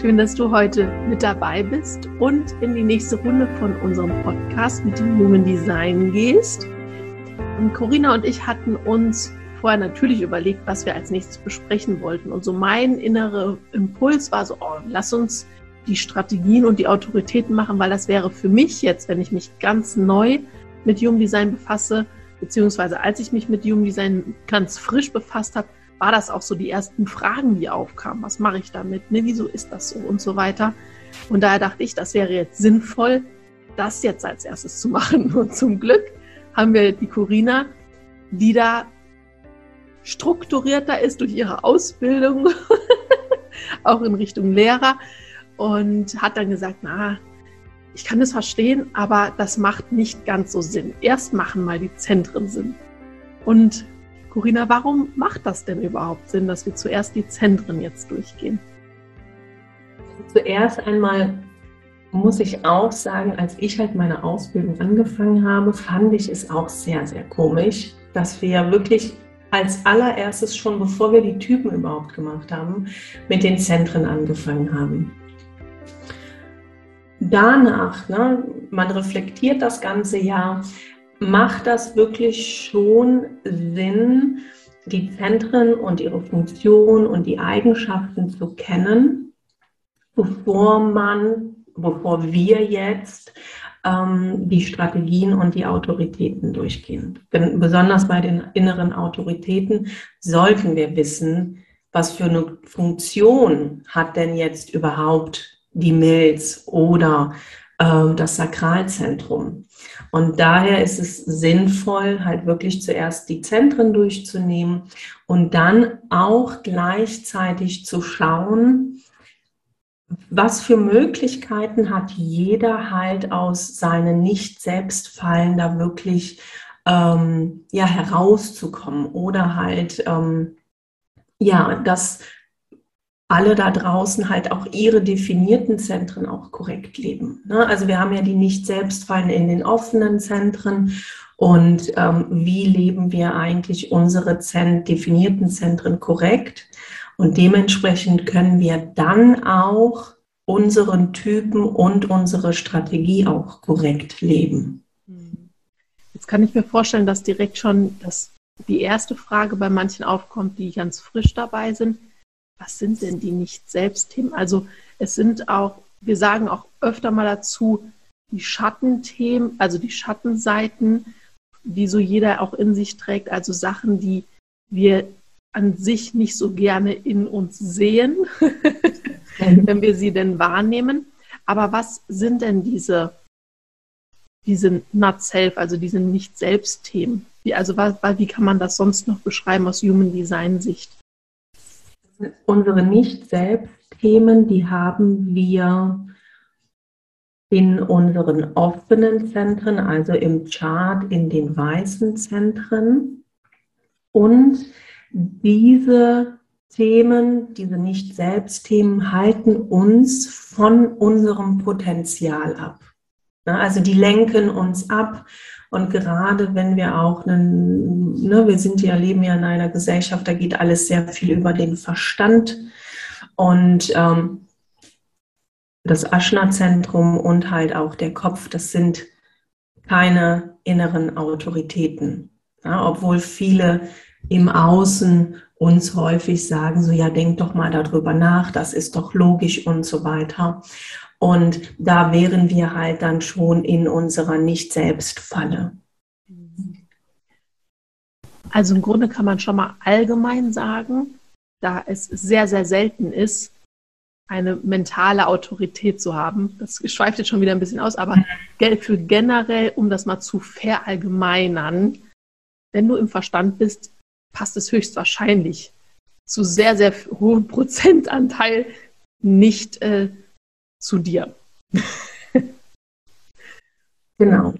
Schön, dass du heute mit dabei bist und in die nächste Runde von unserem Podcast mit dem jungen Design gehst. Und Corinna und ich hatten uns vorher natürlich überlegt, was wir als nächstes besprechen wollten. Und so mein innerer Impuls war so, oh, lass uns die Strategien und die Autoritäten machen, weil das wäre für mich jetzt, wenn ich mich ganz neu mit Human Design befasse, beziehungsweise als ich mich mit Human Design ganz frisch befasst habe, war das auch so die ersten Fragen, die aufkamen. Was mache ich damit? Ne, wieso ist das so und so weiter? Und daher dachte ich, das wäre jetzt sinnvoll, das jetzt als erstes zu machen. Und zum Glück haben wir die Corina, die da strukturierter ist durch ihre Ausbildung, auch in Richtung Lehrer und hat dann gesagt, na, ich kann das verstehen, aber das macht nicht ganz so Sinn. Erst machen mal die Zentren Sinn. Und Corinna, warum macht das denn überhaupt Sinn, dass wir zuerst die Zentren jetzt durchgehen? Zuerst einmal muss ich auch sagen, als ich halt meine Ausbildung angefangen habe, fand ich es auch sehr, sehr komisch, dass wir wirklich als allererstes schon, bevor wir die Typen überhaupt gemacht haben, mit den Zentren angefangen haben. Danach, ne, man reflektiert das ganze Jahr, macht das wirklich schon Sinn, die Zentren und ihre Funktion und die Eigenschaften zu kennen, bevor man, bevor wir jetzt ähm, die Strategien und die Autoritäten durchgehen. Denn besonders bei den inneren Autoritäten sollten wir wissen, was für eine Funktion hat denn jetzt überhaupt die Milz oder äh, das Sakralzentrum. Und daher ist es sinnvoll, halt wirklich zuerst die Zentren durchzunehmen und dann auch gleichzeitig zu schauen, was für Möglichkeiten hat jeder halt aus seinen Nicht-Selbstfallen da wirklich ähm, ja, herauszukommen oder halt ähm, ja, das alle da draußen halt auch ihre definierten Zentren auch korrekt leben. Ne? Also wir haben ja die nicht selbstfallen in den offenen Zentren und ähm, wie leben wir eigentlich unsere Zent definierten Zentren korrekt und dementsprechend können wir dann auch unseren Typen und unsere Strategie auch korrekt leben. Jetzt kann ich mir vorstellen, dass direkt schon das, die erste Frage bei manchen aufkommt, die ganz frisch dabei sind was sind denn die Nicht-Selbst-Themen? Also es sind auch, wir sagen auch öfter mal dazu, die Schattenthemen, also die Schattenseiten, die so jeder auch in sich trägt, also Sachen, die wir an sich nicht so gerne in uns sehen, wenn wir sie denn wahrnehmen. Aber was sind denn diese diese Not Self, also diese Nicht-Selbst-Themen? Wie, also wie kann man das sonst noch beschreiben aus Human Design Sicht? Unsere Nicht-Selbst-Themen, die haben wir in unseren offenen Zentren, also im Chart in den weißen Zentren. Und diese Themen, diese Nicht-Selbst-Themen halten uns von unserem Potenzial ab. Also die lenken uns ab. Und gerade wenn wir auch, einen, ne, wir sind ja, leben ja in einer Gesellschaft, da geht alles sehr viel über den Verstand. Und ähm, das Aschna-Zentrum und halt auch der Kopf, das sind keine inneren Autoritäten. Ja, obwohl viele im Außen uns häufig sagen, so ja, denk doch mal darüber nach, das ist doch logisch und so weiter. Und da wären wir halt dann schon in unserer Nicht-Selbst-Falle. Also im Grunde kann man schon mal allgemein sagen, da es sehr, sehr selten ist, eine mentale Autorität zu haben. Das schweift jetzt schon wieder ein bisschen aus, aber für generell, um das mal zu verallgemeinern, wenn du im Verstand bist, passt es höchstwahrscheinlich zu sehr, sehr hohem Prozentanteil nicht äh, zu dir. genau.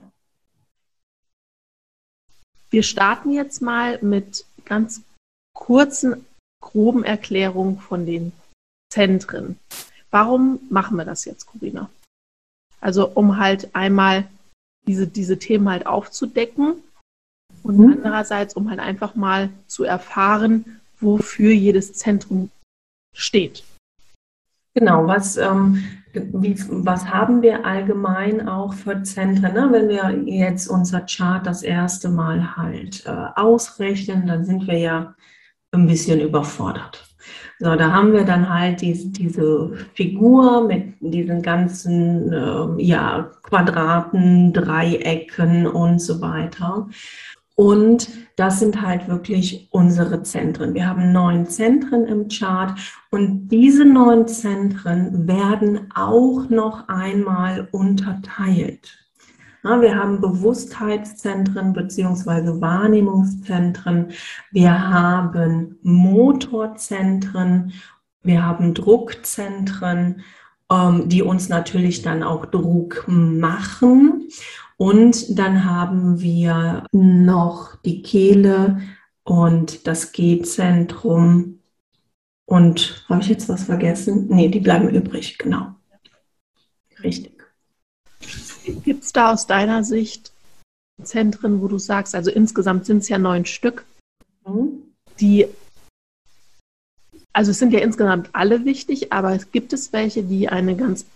Wir starten jetzt mal mit ganz kurzen, groben Erklärungen von den Zentren. Warum machen wir das jetzt, Corinna? Also um halt einmal diese, diese Themen halt aufzudecken und mhm. andererseits um halt einfach mal zu erfahren, wofür jedes Zentrum steht. Genau, was, ähm, wie, was haben wir allgemein auch für Zentren? Ne? Wenn wir jetzt unser Chart das erste Mal halt äh, ausrechnen, dann sind wir ja ein bisschen überfordert. So, da haben wir dann halt diese, diese Figur mit diesen ganzen äh, ja, Quadraten, Dreiecken und so weiter. Und das sind halt wirklich unsere Zentren. Wir haben neun Zentren im Chart und diese neun Zentren werden auch noch einmal unterteilt. Wir haben Bewusstheitszentren beziehungsweise Wahrnehmungszentren. Wir haben Motorzentren. Wir haben Druckzentren, ähm, die uns natürlich dann auch Druck machen. Und dann haben wir noch die Kehle und das G-Zentrum. Und habe ich jetzt was vergessen? Nee, die bleiben übrig, genau. Richtig. Gibt es da aus deiner Sicht Zentren, wo du sagst, also insgesamt sind es ja neun Stück, mhm. die, also es sind ja insgesamt alle wichtig, aber es gibt es welche, die eine ganz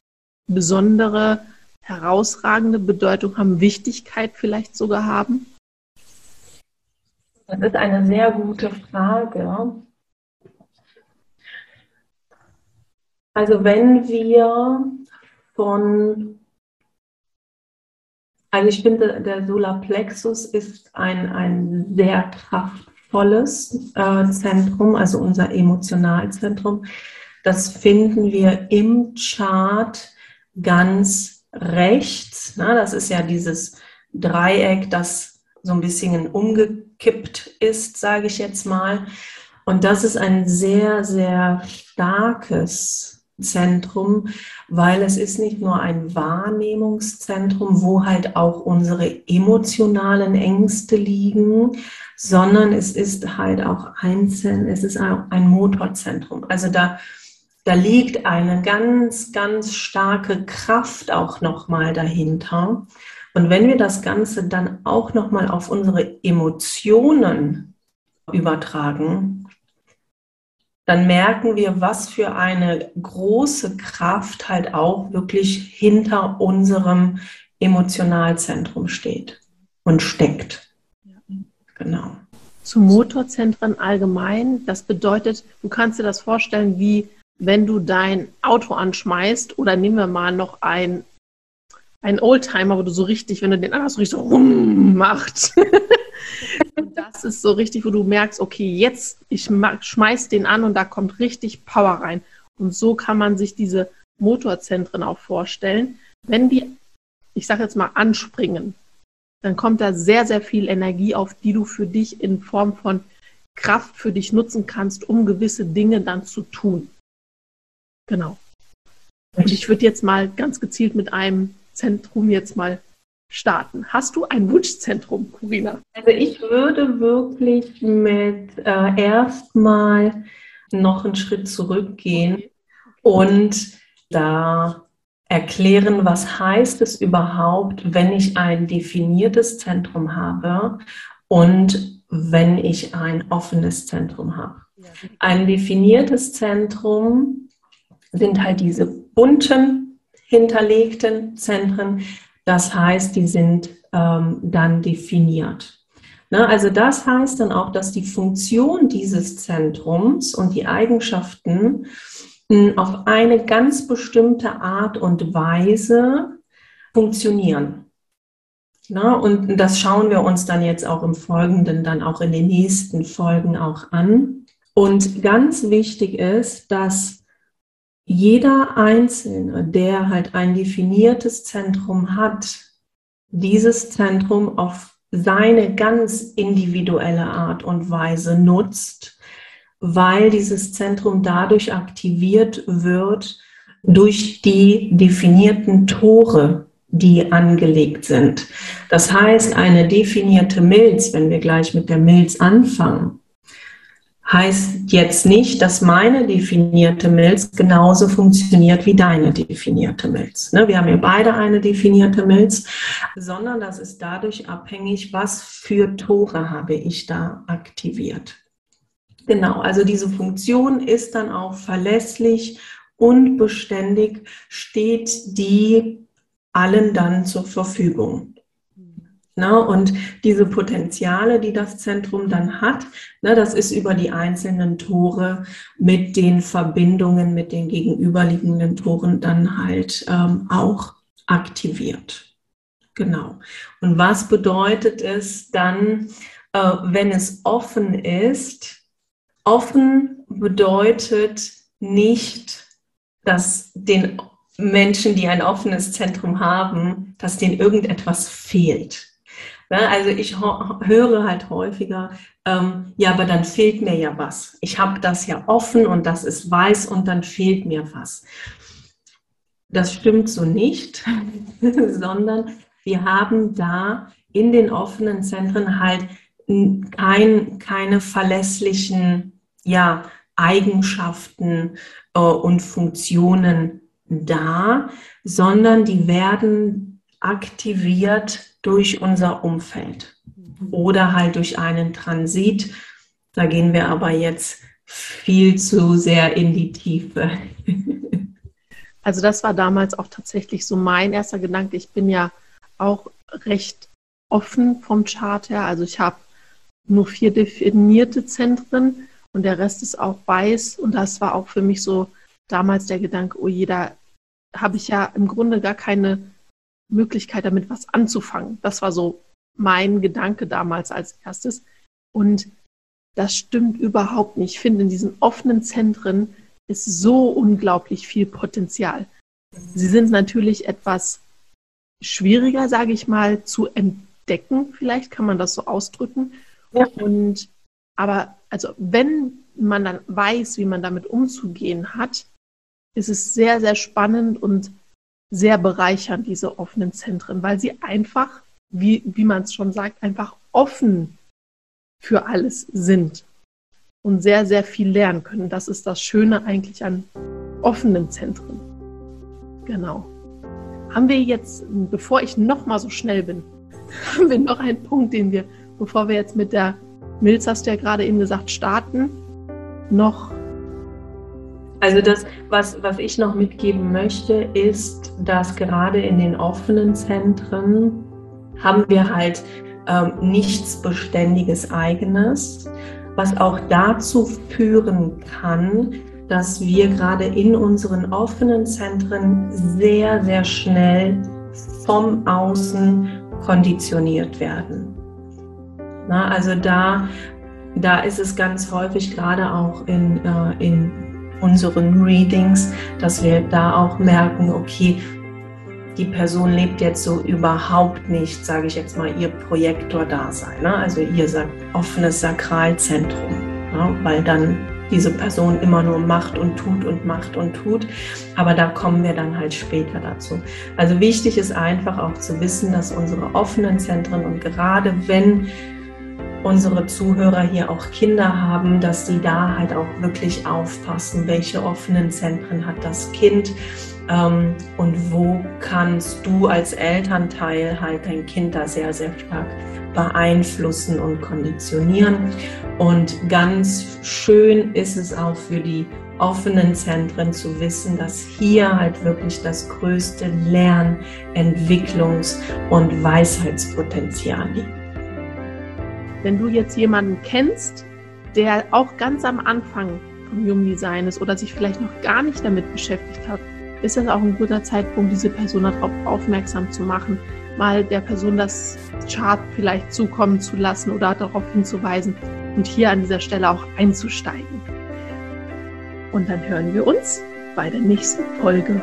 besondere, herausragende Bedeutung haben, Wichtigkeit vielleicht sogar haben? Das ist eine sehr gute Frage. Also wenn wir von also ich finde, der Solarplexus ist ein, ein sehr kraftvolles äh, Zentrum, also unser Emotionalzentrum. Das finden wir im Chart ganz rechts. Na, das ist ja dieses Dreieck, das so ein bisschen umgekippt ist, sage ich jetzt mal. Und das ist ein sehr, sehr starkes Zentrum, weil es ist nicht nur ein Wahrnehmungszentrum, wo halt auch unsere emotionalen Ängste liegen, sondern es ist halt auch einzeln, es ist auch ein Motorzentrum. Also da, da liegt eine ganz, ganz starke Kraft auch nochmal dahinter. Und wenn wir das Ganze dann auch nochmal auf unsere Emotionen übertragen, dann merken wir, was für eine große Kraft halt auch wirklich hinter unserem Emotionalzentrum steht und steckt. Genau. Zu Motorzentren allgemein, das bedeutet, du kannst dir das vorstellen, wie wenn du dein Auto anschmeißt oder nehmen wir mal noch ein, ein Oldtimer, wo du so richtig, wenn du den anhast, so richtig so rum macht. Und das ist so richtig, wo du merkst, okay, jetzt, ich schmeiß den an und da kommt richtig Power rein. Und so kann man sich diese Motorzentren auch vorstellen. Wenn die ich sage jetzt mal, anspringen, dann kommt da sehr, sehr viel Energie auf, die du für dich in Form von Kraft für dich nutzen kannst, um gewisse Dinge dann zu tun. Genau. Und ich würde jetzt mal ganz gezielt mit einem Zentrum jetzt mal starten. Hast du ein Wunschzentrum, Corina? Also ich würde wirklich mit äh, erstmal noch einen Schritt zurückgehen und da erklären, was heißt es überhaupt, wenn ich ein definiertes Zentrum habe und wenn ich ein offenes Zentrum habe. Ein definiertes Zentrum sind halt diese bunten hinterlegten Zentren. Das heißt, die sind ähm, dann definiert. Ne, also das heißt dann auch, dass die Funktion dieses Zentrums und die Eigenschaften auf eine ganz bestimmte Art und Weise funktionieren. Na, und das schauen wir uns dann jetzt auch im Folgenden, dann auch in den nächsten Folgen auch an. Und ganz wichtig ist, dass jeder Einzelne, der halt ein definiertes Zentrum hat, dieses Zentrum auf seine ganz individuelle Art und Weise nutzt weil dieses Zentrum dadurch aktiviert wird durch die definierten Tore, die angelegt sind. Das heißt, eine definierte Milz, wenn wir gleich mit der Milz anfangen, heißt jetzt nicht, dass meine definierte Milz genauso funktioniert wie deine definierte Milz. Ne, wir haben ja beide eine definierte Milz, sondern das ist dadurch abhängig, was für Tore habe ich da aktiviert. Genau, also diese Funktion ist dann auch verlässlich und beständig, steht die allen dann zur Verfügung. Na, und diese Potenziale, die das Zentrum dann hat, na, das ist über die einzelnen Tore mit den Verbindungen mit den gegenüberliegenden Toren dann halt ähm, auch aktiviert. Genau. Und was bedeutet es dann, äh, wenn es offen ist? Offen bedeutet nicht, dass den Menschen, die ein offenes Zentrum haben, dass denen irgendetwas fehlt. Also ich höre halt häufiger, ähm, ja, aber dann fehlt mir ja was. Ich habe das ja offen und das ist weiß und dann fehlt mir was. Das stimmt so nicht, sondern wir haben da in den offenen Zentren halt kein, keine verlässlichen ja, Eigenschaften äh, und Funktionen da, sondern die werden aktiviert durch unser Umfeld oder halt durch einen Transit. Da gehen wir aber jetzt viel zu sehr in die Tiefe. Also das war damals auch tatsächlich so mein erster Gedanke. Ich bin ja auch recht offen vom Chart her. Also ich habe nur vier definierte Zentren und der Rest ist auch weiß. Und das war auch für mich so damals der Gedanke, oh je, da habe ich ja im Grunde gar keine Möglichkeit, damit was anzufangen. Das war so mein Gedanke damals als erstes. Und das stimmt überhaupt nicht. Ich finde, in diesen offenen Zentren ist so unglaublich viel Potenzial. Sie sind natürlich etwas schwieriger, sage ich mal, zu entdecken. Vielleicht kann man das so ausdrücken. Ja. Und aber also wenn man dann weiß, wie man damit umzugehen hat, ist es sehr, sehr spannend und sehr bereichernd, diese offenen Zentren, weil sie einfach, wie, wie man es schon sagt, einfach offen für alles sind und sehr, sehr viel lernen können. Das ist das Schöne eigentlich an offenen Zentren. Genau. Haben wir jetzt, bevor ich noch mal so schnell bin, haben wir noch einen Punkt, den wir, bevor wir jetzt mit der Milz hast du ja gerade eben gesagt, starten noch. Also das, was, was ich noch mitgeben möchte, ist, dass gerade in den offenen Zentren haben wir halt ähm, nichts Beständiges eigenes, was auch dazu führen kann, dass wir gerade in unseren offenen Zentren sehr, sehr schnell vom Außen konditioniert werden. Na, also da, da ist es ganz häufig, gerade auch in, äh, in unseren Readings, dass wir da auch merken, okay, die Person lebt jetzt so überhaupt nicht, sage ich jetzt mal, ihr Projektor-Dasein, ne? also ihr offenes Sakralzentrum, ne? weil dann diese Person immer nur macht und tut und macht und tut. Aber da kommen wir dann halt später dazu. Also wichtig ist einfach auch zu wissen, dass unsere offenen Zentren und gerade wenn unsere Zuhörer hier auch Kinder haben, dass sie da halt auch wirklich aufpassen, welche offenen Zentren hat das Kind ähm, und wo kannst du als Elternteil halt dein Kind da sehr, sehr stark beeinflussen und konditionieren. Und ganz schön ist es auch für die offenen Zentren zu wissen, dass hier halt wirklich das größte Lern-, Entwicklungs- und Weisheitspotenzial liegt. Wenn du jetzt jemanden kennst, der auch ganz am Anfang vom Human Design ist oder sich vielleicht noch gar nicht damit beschäftigt hat, ist das auch ein guter Zeitpunkt, diese Person darauf aufmerksam zu machen, mal der Person das Chart vielleicht zukommen zu lassen oder darauf hinzuweisen und hier an dieser Stelle auch einzusteigen. Und dann hören wir uns bei der nächsten Folge